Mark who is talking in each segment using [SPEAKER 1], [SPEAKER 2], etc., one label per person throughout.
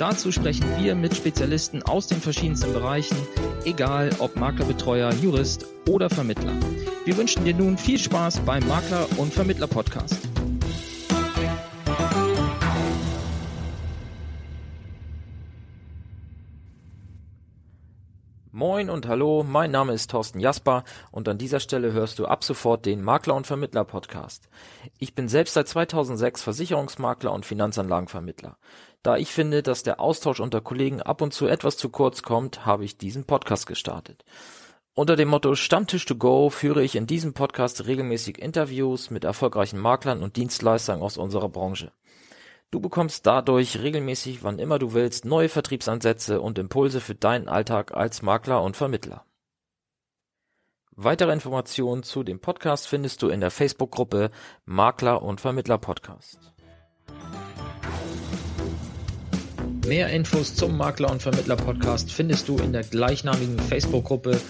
[SPEAKER 1] Dazu sprechen wir mit Spezialisten aus den verschiedensten Bereichen, egal ob Maklerbetreuer, Jurist oder Vermittler. Wir wünschen dir nun viel Spaß beim Makler- und Vermittler-Podcast. Moin und hallo, mein Name ist Thorsten Jasper und an dieser Stelle hörst du ab sofort den Makler- und Vermittler-Podcast. Ich bin selbst seit 2006 Versicherungsmakler und Finanzanlagenvermittler. Da ich finde, dass der Austausch unter Kollegen ab und zu etwas zu kurz kommt, habe ich diesen Podcast gestartet. Unter dem Motto Stammtisch to go führe ich in diesem Podcast regelmäßig Interviews mit erfolgreichen Maklern und Dienstleistern aus unserer Branche. Du bekommst dadurch regelmäßig, wann immer du willst, neue Vertriebsansätze und Impulse für deinen Alltag als Makler und Vermittler. Weitere Informationen zu dem Podcast findest du in der Facebook-Gruppe Makler und Vermittler Podcast. Mehr Infos zum Makler und Vermittler Podcast findest du in der gleichnamigen Facebook-Gruppe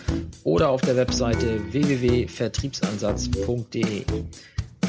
[SPEAKER 1] oder auf der Webseite www.vertriebsansatz.de.